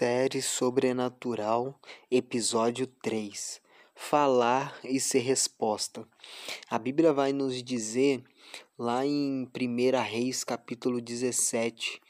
Série Sobrenatural, Episódio 3 Falar e ser resposta. A Bíblia vai nos dizer, lá em 1 Reis, capítulo 17,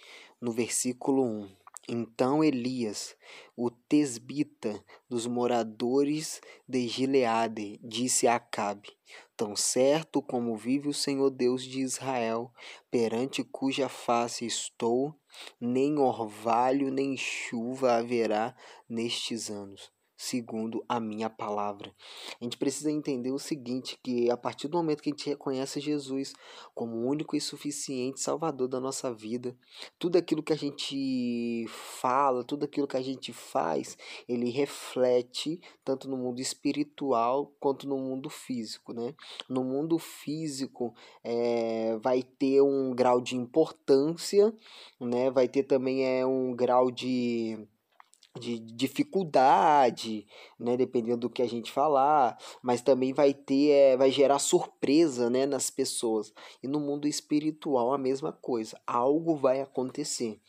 no versículo 1. Então Elias, o tesbita dos moradores de Gileade, disse a Acabe: Tão certo como vive o Senhor Deus de Israel, perante cuja face estou, nem orvalho nem chuva haverá nestes anos segundo a minha palavra. A gente precisa entender o seguinte, que a partir do momento que a gente reconhece Jesus como o único e suficiente salvador da nossa vida, tudo aquilo que a gente fala, tudo aquilo que a gente faz, ele reflete tanto no mundo espiritual quanto no mundo físico, né? No mundo físico é, vai ter um grau de importância, né? Vai ter também é, um grau de de dificuldade, né, dependendo do que a gente falar, mas também vai ter, é, vai gerar surpresa, né, nas pessoas. E no mundo espiritual a mesma coisa, algo vai acontecer,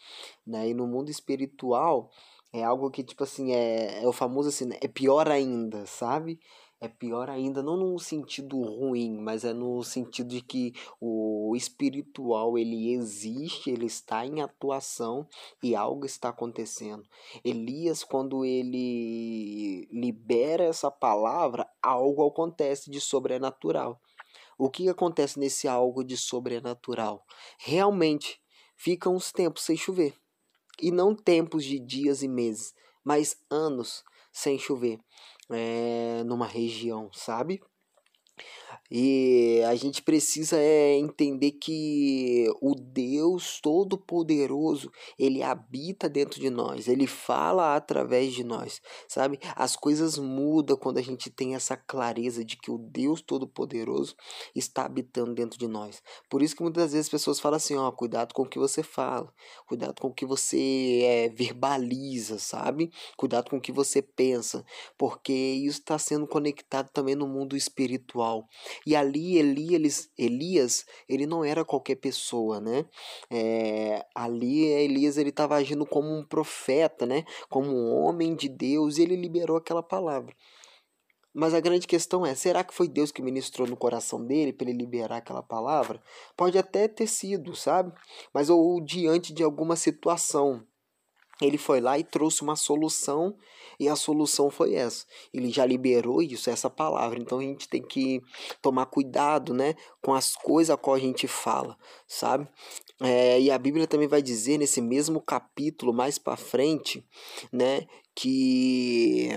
né? E no mundo espiritual é algo que tipo assim é, é o famoso assim, né, é pior ainda, sabe? é pior ainda, não no sentido ruim, mas é no sentido de que o espiritual ele existe, ele está em atuação e algo está acontecendo. Elias, quando ele libera essa palavra, algo acontece de sobrenatural. O que acontece nesse algo de sobrenatural? Realmente ficam uns tempos sem chover. E não tempos de dias e meses, mas anos sem chover é, numa região, sabe? E a gente precisa é, entender que o Deus Todo-Poderoso, ele habita dentro de nós, ele fala através de nós, sabe? As coisas mudam quando a gente tem essa clareza de que o Deus Todo-Poderoso está habitando dentro de nós. Por isso que muitas vezes as pessoas falam assim: ó, cuidado com o que você fala, cuidado com o que você é, verbaliza, sabe? Cuidado com o que você pensa, porque isso está sendo conectado também no mundo espiritual. E ali Elias, Elias ele não era qualquer pessoa, né? É, ali Elias ele estava agindo como um profeta, né? Como um homem de Deus e ele liberou aquela palavra. Mas a grande questão é: será que foi Deus que ministrou no coração dele para ele liberar aquela palavra? Pode até ter sido, sabe? Mas ou diante de alguma situação ele foi lá e trouxe uma solução e a solução foi essa. Ele já liberou isso, essa palavra. Então a gente tem que tomar cuidado, né, com as coisas a qual a gente fala, sabe? É, e a Bíblia também vai dizer nesse mesmo capítulo mais para frente, né, que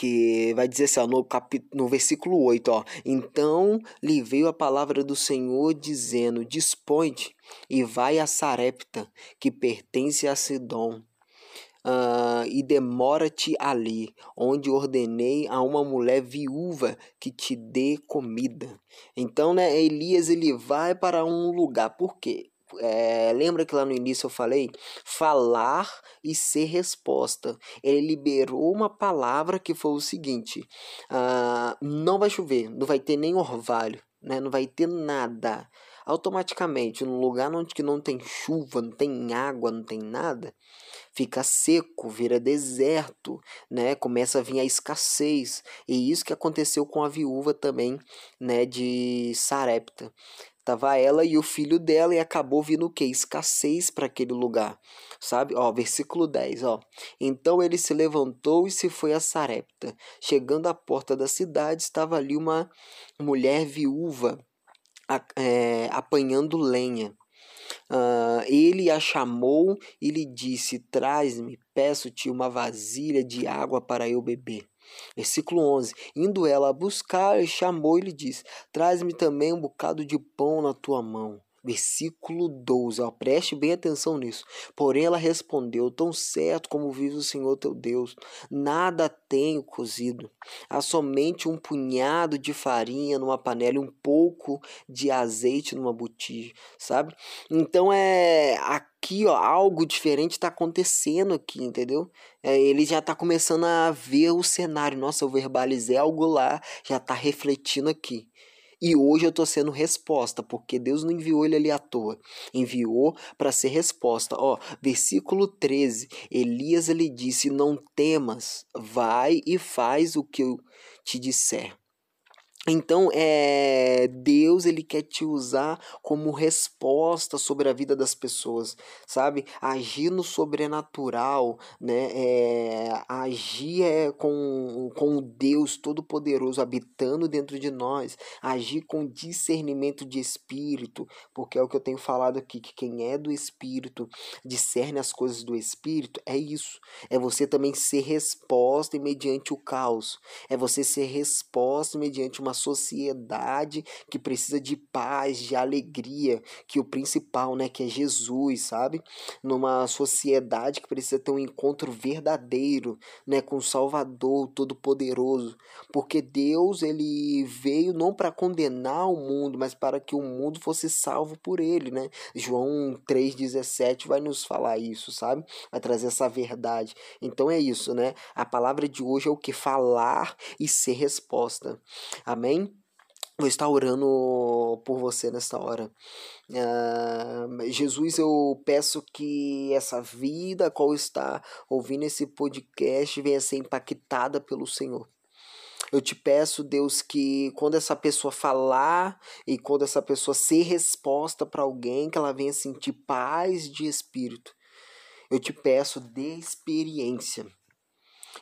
que vai dizer assim, ó, no, cap... no versículo 8, ó, então lhe veio a palavra do Senhor dizendo, dispõe e vai a Sarepta, que pertence a Sidom, Uh, e demora-te ali, onde ordenei a uma mulher viúva que te dê comida. Então, né, Elias ele vai para um lugar. Por quê? É, lembra que lá no início eu falei? Falar e ser resposta. Ele liberou uma palavra que foi o seguinte: uh, não vai chover, não vai ter nem orvalho, né? não vai ter nada. Automaticamente, num lugar onde que não tem chuva, não tem água, não tem nada, fica seco, vira deserto, né? Começa a vir a escassez. E isso que aconteceu com a viúva também, né, de Sarepta. Tava ela e o filho dela e acabou vindo o que? Escassez para aquele lugar. Sabe? Ó, versículo 10, ó. Então ele se levantou e se foi a Sarepta. Chegando à porta da cidade, estava ali uma mulher viúva é, apanhando lenha. Uh, ele a chamou e lhe disse: Traz-me, peço-te uma vasilha de água para eu beber. Versículo 11: Indo ela a buscar, chamou e lhe disse: Traz-me também um bocado de pão na tua mão. Versículo 12, ó, preste bem atenção nisso. Porém, ela respondeu: Tão certo como vive o Senhor teu Deus, nada tenho cozido. Há somente um punhado de farinha numa panela e um pouco de azeite numa botija, sabe? Então é aqui, ó, algo diferente está acontecendo aqui, entendeu? É, ele já está começando a ver o cenário. Nossa, eu verbalizei algo lá, já está refletindo aqui. E hoje eu estou sendo resposta, porque Deus não enviou ele ali à toa. Enviou para ser resposta. Ó, versículo 13. Elias ele disse: Não temas, vai e faz o que eu te disser. Então, é, Deus ele quer te usar como resposta sobre a vida das pessoas, sabe? Agir no sobrenatural, né? É, agir é, com, com o Deus Todo-Poderoso habitando dentro de nós, agir com discernimento de espírito, porque é o que eu tenho falado aqui, que quem é do espírito discerne as coisas do espírito, é isso. É você também ser resposta mediante o caos, é você ser resposta mediante uma sociedade que precisa de paz, de alegria, que o principal, né, que é Jesus, sabe? Numa sociedade que precisa ter um encontro verdadeiro, né, com o Salvador Todo-Poderoso, porque Deus ele veio não para condenar o mundo, mas para que o mundo fosse salvo por ele, né? João 3:17 vai nos falar isso, sabe? Vai trazer essa verdade. Então é isso, né? A palavra de hoje é o que falar e ser resposta. Amém? Amém? Vou estar orando por você nesta hora. Uh, Jesus, eu peço que essa vida, a qual está ouvindo esse podcast, venha ser impactada pelo Senhor. Eu te peço, Deus, que quando essa pessoa falar e quando essa pessoa ser resposta para alguém, que ela venha sentir paz de espírito. Eu te peço, de experiência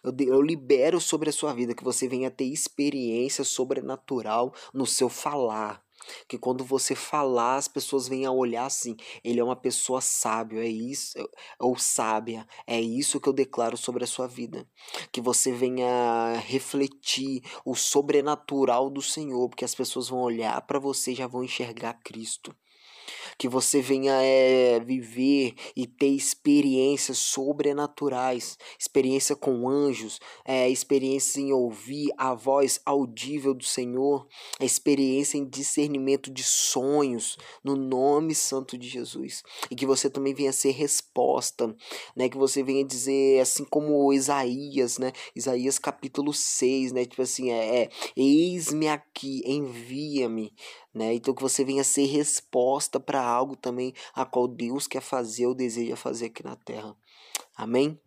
eu, eu libero sobre a sua vida que você venha ter experiência sobrenatural no seu falar. Que quando você falar, as pessoas venham a olhar assim, ele é uma pessoa sábia, é isso, ou sábia, é isso que eu declaro sobre a sua vida. Que você venha refletir o sobrenatural do Senhor, porque as pessoas vão olhar para você e já vão enxergar Cristo que você venha é, viver e ter experiências sobrenaturais, experiência com anjos, é, experiência em ouvir a voz audível do Senhor, experiência em discernimento de sonhos, no nome santo de Jesus. E que você também venha ser resposta, né? Que você venha dizer, assim como Isaías, né? Isaías capítulo 6, né? Tipo assim, é, é eis-me aqui, envia-me, né? Então que você venha ser resposta para algo também a qual Deus quer fazer ou deseja fazer aqui na terra. Amém?